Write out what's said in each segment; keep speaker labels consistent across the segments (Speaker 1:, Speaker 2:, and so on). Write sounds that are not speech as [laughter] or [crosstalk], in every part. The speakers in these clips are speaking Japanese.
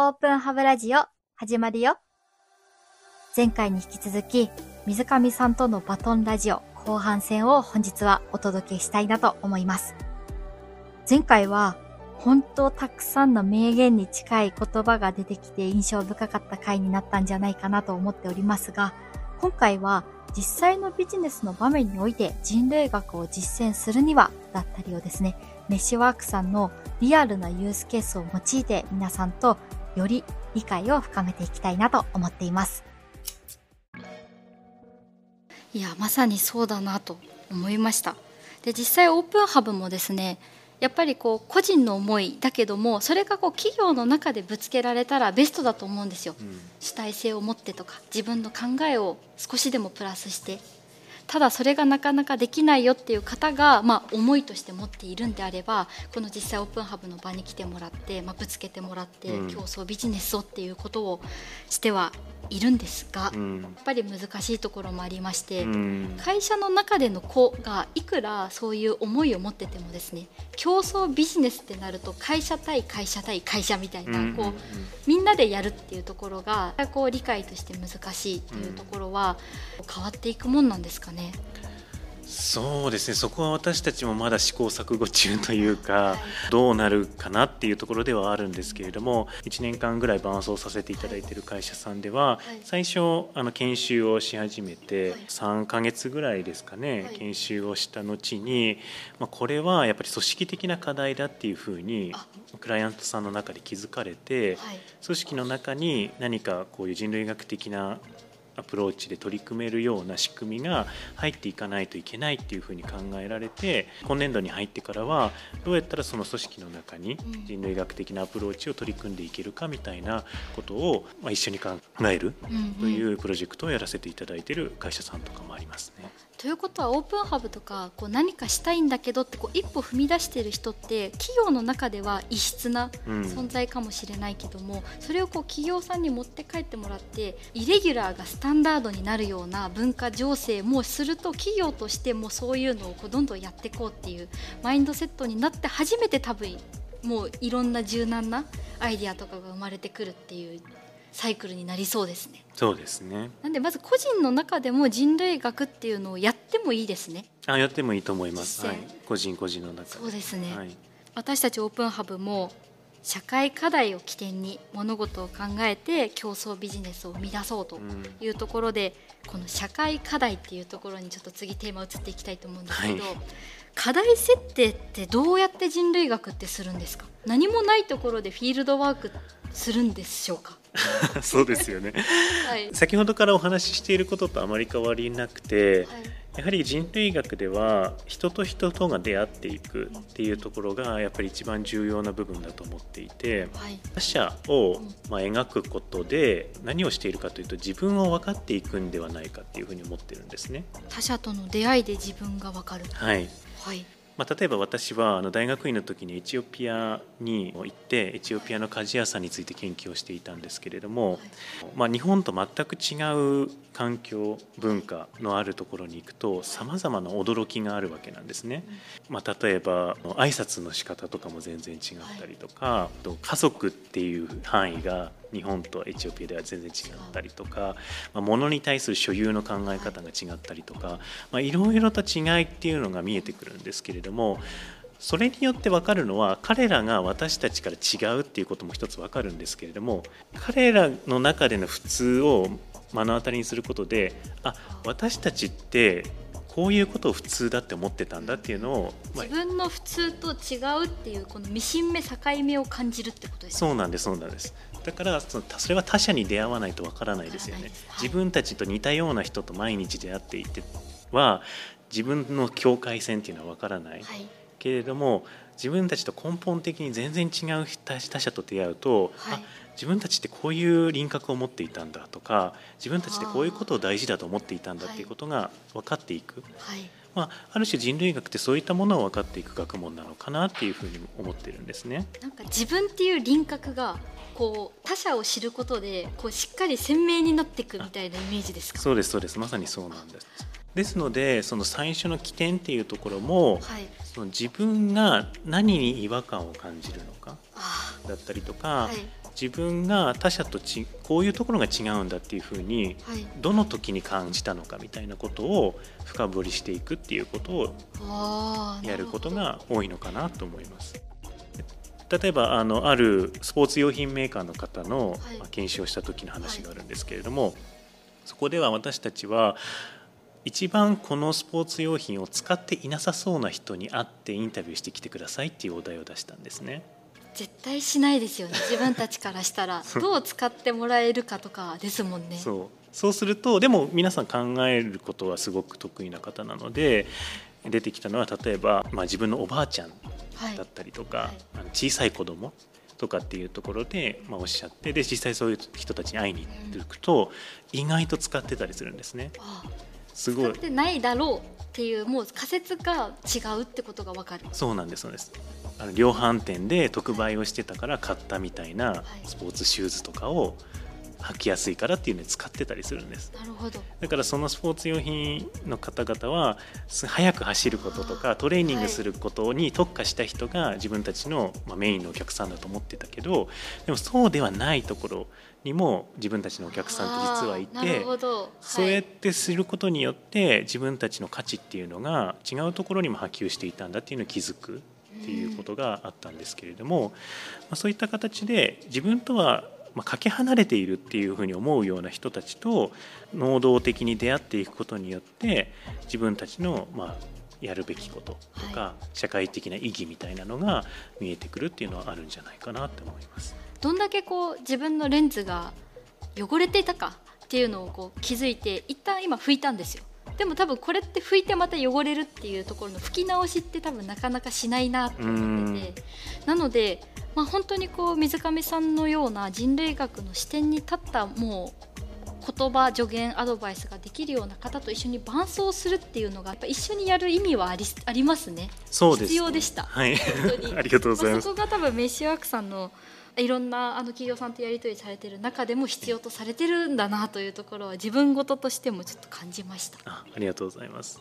Speaker 1: オープンハブラジオ始まるよ。前回に引き続き、水上さんとのバトンラジオ後半戦を本日はお届けしたいなと思います。前回は本当たくさんの名言に近い言葉が出てきて印象深かった回になったんじゃないかなと思っておりますが、今回は実際のビジネスの場面において人類学を実践するにはだったりをですね、メッシュワークさんのリアルなユースケースを用いて皆さんとより理解を深めていきたいなと思っています。いやまさにそうだなと思いました。で実際オープンハブもですねやっぱりこう個人の思いだけどもそれがこう企業の中でぶつけられたらベストだと思うんですよ、うん、主体性を持ってとか自分の考えを少しでもプラスしてただそれがなかなかできないよっていう方が、まあ、思いとして持っているんであればこの実際オープンハブの場に来てもらって、まあ、ぶつけてもらって、競争ビジネスをっていうことをしてはいるんですが、うん、やっぱり難しいところもありまして、うん、会社の中での子がいくらそういう思いを持っててもですね競争ビジネスってなると会社対会社対会社みたいな、うん、こうみんなでやるっていうところがこう理解として難しいっていうところは変わっていくもんなんですかね。
Speaker 2: そうですね。そこは私たちもまだ試行錯誤中というか、どうなるかなっていうところではあるんですけれども1年間ぐらい伴走させていただいている会社さんでは、最初あの研修をし始めて3ヶ月ぐらいですかね、研修をした後に、まあ、これはやっぱり組織的な課題だっていうふうにクライアントさんの中で気づかれて、組織の中に何かこういう人類学的なアプローチで取り組めるような仕組みが入っていかないといけないっていうふうに考えられて今年度に入ってからはどうやったらその組織の中に人類学的なアプローチを取り組んでいけるかみたいなことをま一緒に考えるというプロジェクトをやらせていただいている会社さんとかもありますね。
Speaker 1: ということはオープンハブとかこう何かしたいんだけどってこう一歩踏み出している人って企業の中では異質な存在かもしれないけども、うん、それをこう企業さんに持って帰ってもらってイレギュラーがスタンダードになるような文化情勢もすると企業としてもそういうのをこうどんどんやっていこうっていうマインドセットになって初めて多分もういろんな柔軟なアイディアとかが生まれてくるっていうサイクルになりそうですね。
Speaker 2: そうですね。
Speaker 1: なんでまず個人の中でも人類学っていうのをやってもいいですね。
Speaker 2: あ、やってもいいと思います。はい、個人個人の中
Speaker 1: そうですね。はい、私たちオープンハブも社会課題を起点に物事を考えて競争ビジネスを生み出そうというところで、うん、この社会課題っていうところにちょっと次テーマ移っていきたいと思うんですけど、はい、課題設定ってどうやって人類学ってするんですか？何もないところでフィールドワークするんでしょうか？[laughs]
Speaker 2: そうですよね、[laughs] はい、先ほどからお話ししていることとあまり変わりなくて、はい、やはり人類学では人と人とが出会っていくっていうところがやっぱり一番重要な部分だと思っていて、はい、他者をま描くことで何をしているかというと自分を分かっていくんではないかっていうふうに思ってるんですね。
Speaker 1: 他者との出会いで自分が分かる、
Speaker 2: はい、はい。まあ、例えば私はあの大学院の時にエチオピアに行ってエチオピアの鍛冶屋さんについて研究をしていたんですけれども、まあ、日本と全く違う環境文化のあるところに行くとさまざまな驚きがあるわけなんですね。まあ、例えば挨拶の仕方とかも全然違ったりとか、家族っていう範囲が日本とエチオピアでは全然違ったりとか、まあ、物に対する所有の考え方が違ったりとか、まあ、いろいろと違いっていうのが見えてくるんですけれどもそれによって分かるのは彼らが私たちから違うっていうことも一つ分かるんですけれども彼らの中での普通を目の当たりにすることであ私たちってこういうことを普通だって思ってたんだっていうのを、
Speaker 1: まあ、自分の普通と違うっていうこのミシン目境目を感じるってことです、
Speaker 2: ね、そうなんですそうなんです。だからそのそれは他者に出会わないとわからないですよね、はい、自分たちと似たような人と毎日出会っていては自分の境界線っていうのはわからない、はい、けれども自分たちと根本的に全然違う他者と出会うと、はい、あ自分たちってこういう輪郭を持っていたんだとか自分たちってこういうことを大事だと思っていたんだっていうことが分かっていく、はい、まあ、ある種人類学ってそういったものを分かっていく学問なのかなっていうふうに思ってるんですね。
Speaker 1: なんか自分っていう輪郭がこう他者を知ることでこうしっかり鮮明になっていくみたいなイメージですか？
Speaker 2: そうですそうです。まさにそうなんです。ですのでその最初の起点っていうところも、はい、その自分が何に違和感を感じるのかだったりとか、はい自分が他者とちこういうところが違うんだっていうふうに
Speaker 1: はい
Speaker 2: どの時に感じたのかみたいなことを深掘りしていくっていうことをやること
Speaker 1: な
Speaker 2: が多いのかなと思います。例えばあのあるスポーツ用品メーカーの方の、
Speaker 1: はい
Speaker 2: まあ検証した時の話があるんですけれども、そこでは私たちは一番このスポーツ用品を使っていなさそうな人に会ってインタビューしてきてくださいっていうお題を出したんですね。
Speaker 1: 絶対しないですよね。[laughs] 自分たちからしたら。[laughs]
Speaker 2: そう。
Speaker 1: どう使ってもらえるかとかですもんね。
Speaker 2: そう。そうするとでも皆さん考えることはすごく得意な方なので出てきたのは例えば、まあ、自分のおばあちゃん
Speaker 1: はい。
Speaker 2: だったりとか、
Speaker 1: はい。
Speaker 2: あの小さい子供とかっていうところで、まあ、おっしゃってで実際そういう人たちに会いに行くと、意外と使ってたりするんですね。
Speaker 1: あ
Speaker 2: すごい。
Speaker 1: 使ってないだろうっていうもう仮説が違うってことがわかる。
Speaker 2: そうなんですそうです。あの量販店で特売をしてたから買ったみたいなスポーツシューズとかを履きやすいからっていうのに使ってたりするんです。
Speaker 1: なるほど。
Speaker 2: だからそのスポーツ用品の方々はす速く走ることとかトレーニングすることに特化した人が自分たちのまあメインのお客さんだと思ってたけどでもそうではないところにも自分たちのお客さんって実はいて
Speaker 1: ほど。
Speaker 2: そうやっ
Speaker 1: はい
Speaker 2: てすることによって自分たちの価値っていうのが違うところにも波及していたんだっていうのを気づくっていうことがあったんですけれども、まあ、そういった形で自分とはまあかけ離れているっていうふうに思うような人たちと能動的に出会っていくことによって自分たちのまあやるべきこととか、社会的な意義みたいなのが見えてくるっていうのはあるんじゃないかなと思います。
Speaker 1: どんだけこう自分のレンズが汚れていたかっていうのをこう気づいて一旦今拭いたんですよ。でも多分これって拭いてまた汚れるっていうところの拭き直しって多分なかなかしないなと思ってて。なので、まあ、本当にこう水上さんのような人類学の視点に立ったもう言葉助言アドバイスができるような方と一緒に伴走するっていうのがやっぱ一緒にやる意味はありありますね。
Speaker 2: そうです
Speaker 1: 必要でした
Speaker 2: はい、
Speaker 1: 本当に
Speaker 2: ありがとうございます
Speaker 1: まあそ。こが多分メッシュワークさんのいろんなあの企業さんとやり取りされてる中でも必要とされてるんだなというところは自分事としてもちょっと感じました
Speaker 2: あありがとうございます。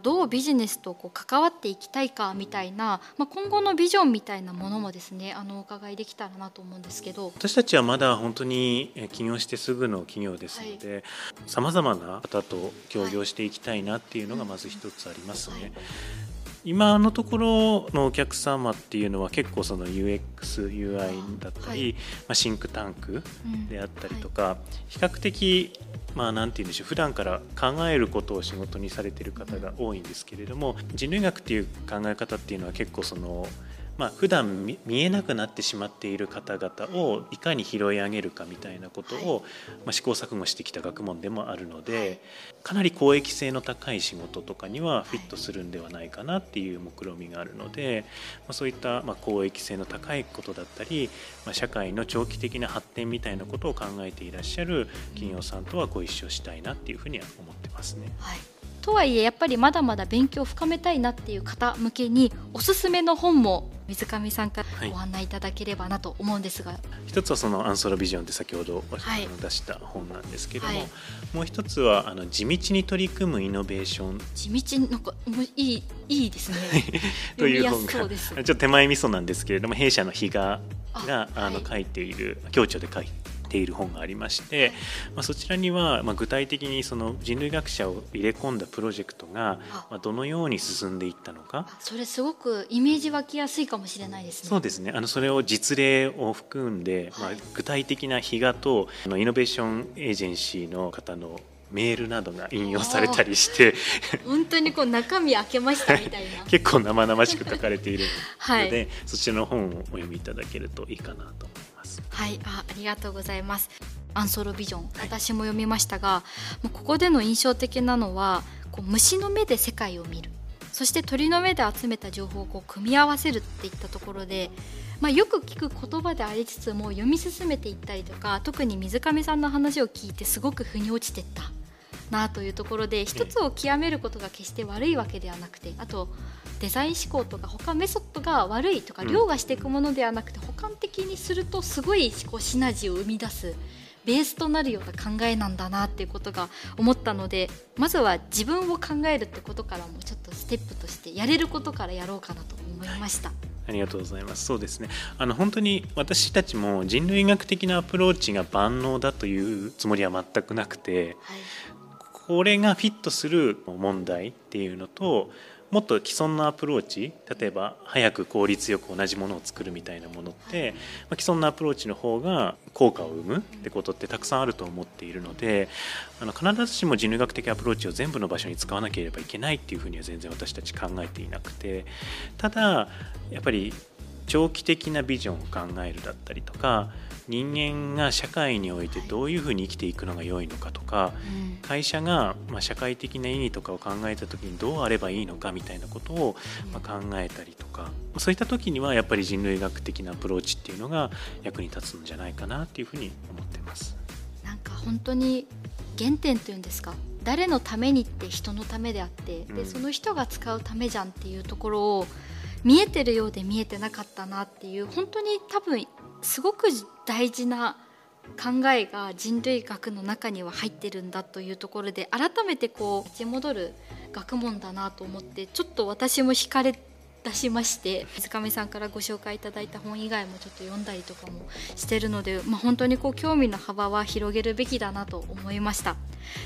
Speaker 1: どうビジネスとこう関わっていきたいかみたいな、まあ、今後のビジョンみたいなものもですねあのお伺いできたらなと思うんですけど。
Speaker 2: 私たちはまだ本当にえー起業してすぐの企業ですのでさまざまな方と協業していきたいなっていうのがまず一つありますね。
Speaker 1: はい
Speaker 2: 今のところのお客様っていうのは結構その UXUI だったり、まあ、シンクタンク
Speaker 1: うん。
Speaker 2: であったりとか、比較的まあなんて言うんでしょう普段から考えることを仕事にされている方が多いんですけれども人類学っていう考え方っていうのは結構そのまあ普段見見えなくなってしまっている方々をいかに拾い上げるかみたいなことを、まあ、試行錯誤してきた学問でもあるので、
Speaker 1: はい。
Speaker 2: かなり公益性の高い仕事とかにはフィットするんではないかなっていう目論みがあるので、まあ、そういったまあ公益性の高いことだったり、まあ、社会の長期的な発展みたいなことを考えていらっしゃる企業さんとはご一緒したいなっていうふうには思ってますね。
Speaker 1: はい、とはいえやっぱりまだまだ勉強を深めたいなっていう方向けにおすすめの本も水上さんか
Speaker 2: はい。
Speaker 1: らご案内いただければなと思うんですが、
Speaker 2: 一つはそのアンソロビジョンって先ほど出した本なんですけども、
Speaker 1: はい。
Speaker 2: もう一つはあの地道に取り組むイノベーション。
Speaker 1: 地道になんかいいいいですね。[laughs]
Speaker 2: という本がちょっと手前味噌なんですけれども弊社の比嘉が
Speaker 1: あ
Speaker 2: あの
Speaker 1: はい。
Speaker 2: 書いている共著で書いている本がありまして、まあ、そちらにはまあ具体的にその人類学者を入れ込んだプロジェクトが
Speaker 1: あ。
Speaker 2: まあどのように進んでいったのか。
Speaker 1: あそれすごくイメージ湧きやすいかもしれないですね。
Speaker 2: そうですね。あのそれを実例を含んで、まあ
Speaker 1: はい、
Speaker 2: 具体的な比嘉とあのイノベーションエージェンシーの方のメールなどが引用されたりして
Speaker 1: 本当にこう中身開けましたみたいな。[laughs]
Speaker 2: 結構生々しく書かれている [laughs]
Speaker 1: はい。
Speaker 2: ので、そちらの本をお読みいただけるといいかなと。思います。
Speaker 1: はいあありがとうございます。アンソロビジョン私も読みましたが、もうここでの印象的なのはこう虫の目で世界を見る。そして鳥の目で集めた情報をこう組み合わせるっていったところで、まあ、よく聞く言葉でありつつも読み進めていったりとか特に水上さんの話を聞いてすごく腑に落ちてったなというところで一つを極めることが決して悪いわけではなくてあとデザイン思考とか他メソッドが悪いとか
Speaker 2: うん
Speaker 1: 凌駕していくものではなくて補完的にするとすごいこうシナジーを生み出すベースとなるような考えなんだなっていうことが思ったのでまずは自分を考えるってことからもちょっとステップとしてやれることからやろうかなと思いました。
Speaker 2: あありがとうございます。そうですね。あの本当に私たちも人類学的なアプローチが万能だというつもりは全くなくて、はい、これがフィットする問題っていうのと、もっと既存のアプローチ例えば早く効率よく同じものを作るみたいなものって、ま、既存のアプローチの方が効果を生むってことってたくさんあると思っているのであの必ずしも人類学的アプローチを全部の場所に使わなければいけないっていうふうには全然私たち考えていなくてただやっぱり長期的なビジョンを考えるだったりとか人間が社会においてどういうふうに生きていくのが良いのかとか、会社がま社会的な意義とかを考えた時にどうあればいいのかみたいなことをま考えたりとかそういった時にはやっぱり人類学的なアプローチっていうのが役に立つんじゃないかなっていうふうに思ってます。
Speaker 1: なんか本当に原点というんですか？誰のためにって人のためであって、でその人が使うためじゃんっていうところを見えてるようで見えてなかったなっていう本当に多分すごく大事な考えが人類学の中には入ってるんだというところで改めてこう立ち戻る学問だなと思ってちょっと私も惹かれて出しまして水上さんからご紹介いただいた本以外もちょっと読んだりとかもしてるので、まあ、本当にこう興味の幅は広げるべきだなと思いました。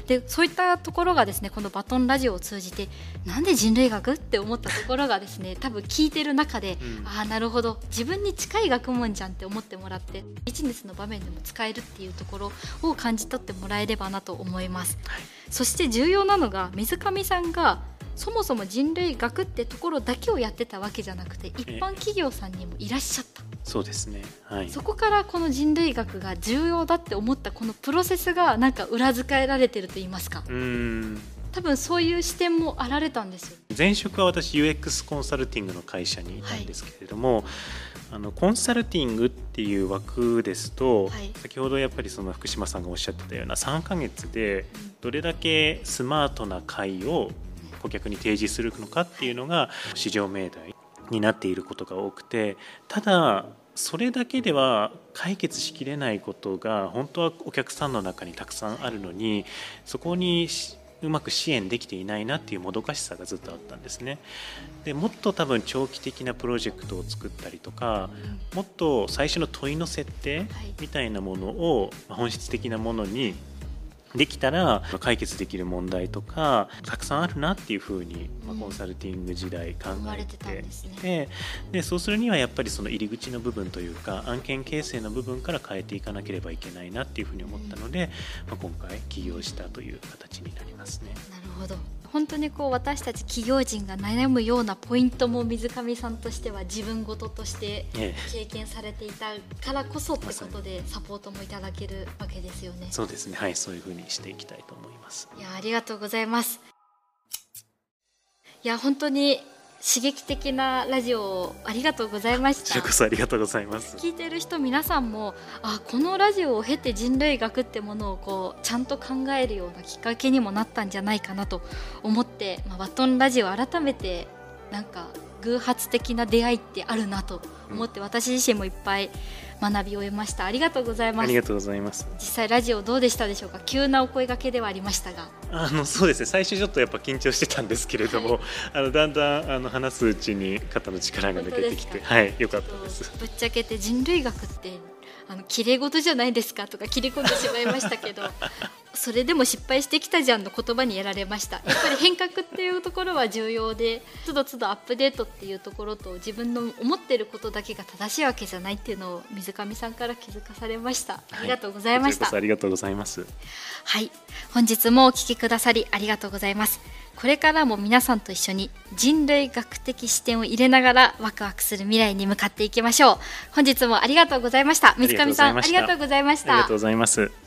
Speaker 1: でそういったところがですねこのバトンラジオを通じてなんで人類学って思ったところがですね [laughs] 多分聞いてる中で、うん、ああなるほど。自分に近い学問じゃんって思ってもらってビジネスの場面でも使えるっていうところを感じ取ってもらえればなと思います、はい、そして重要なのが水上さんがそもそも人類学ってところだけをやってたわけじゃなくて一般企業さんにもいらっしゃった、
Speaker 2: そうですね、
Speaker 1: はい、そこからこの人類学が重要だって思ったこのプロセスがなんか裏付けられてると言いますか。うん。多分そういう視点もあられたんですよ。
Speaker 2: 前職は私 UX コンサルティングの会社にいたんですけれども、はい、あのコンサルティングっていう枠ですと、はい、先ほどやっぱりその福島さんがおっしゃってたような3ヶ月でどれだけスマートな会を顧客に提示するのかっていうのが市場命題になっていることが多くてただそれだけでは解決しきれないことが本当はお客さんの中にたくさんあるのにそこにうまく支援できていないなっていうもどかしさがずっとあったんですね。でもっと多分長期的なプロジェクトを作ったりとかもっと最初の問いの設定みたいなものを本質的なものにできたら解決できる問題とかたくさんあるなっていうふうに、まあ、コンサルティング時代考えてて。いて、でそうするにはやっぱりその入り口の部分というか案件形成の部分から変えていかなければいけないなっていうふうに思ったので、まあ、今回起業したという形になりますね。
Speaker 1: なるほど本当にこう私たち企業人が悩むようなポイントも水上さんとしては自分事として経験されていたからこそってことでサポートもいただけるわけですよね。
Speaker 2: そうですねはいそういうふうにしていきたいと思います。
Speaker 1: いやありがとうございます。いや本当に刺激的なラジオをありがとうございました。
Speaker 2: こそありがとうございます。
Speaker 1: 聞いてる人皆さんもあこのラジオを経て人類学ってものをこうちゃんと考えるようなきっかけにもなったんじゃないかなと思って、まあ、バトンラジオ改めてなんか偶発的な出会いってあるなと思って、私自身もいっぱい学びを得ました。ありがとうございます。あ
Speaker 2: りがとうございます。
Speaker 1: 実際ラジオどうでしたでしょうか？急なお声掛けではありましたが。
Speaker 2: あのそうですね。最初ちょっとやっぱ緊張してたんですけれども、はい、あのだんだんあの話すうちに肩の力が抜けてきてはい良かったです。
Speaker 1: ぶっちゃけて人類学ってあの綺麗事じゃないですか？とか切り込んでしまいましたけどそれでも失敗してきたじゃんの言葉にやられました。やっぱり変革っていうところは重要でつどつどアップデートっていうところと自分の思ってることだけが正しいわけじゃないっていうのを水上さんから気づかされました。ありがとうございました、
Speaker 2: はい、ありがとうございます。
Speaker 1: はい本日もお聞きくださりありがとうございます。これからも皆さんと一緒に人類学的視点を入れながらワクワクする未来に向かっていきましょう。本日もありがとうございました。水上さんありがとうございました。
Speaker 2: ありがとうございます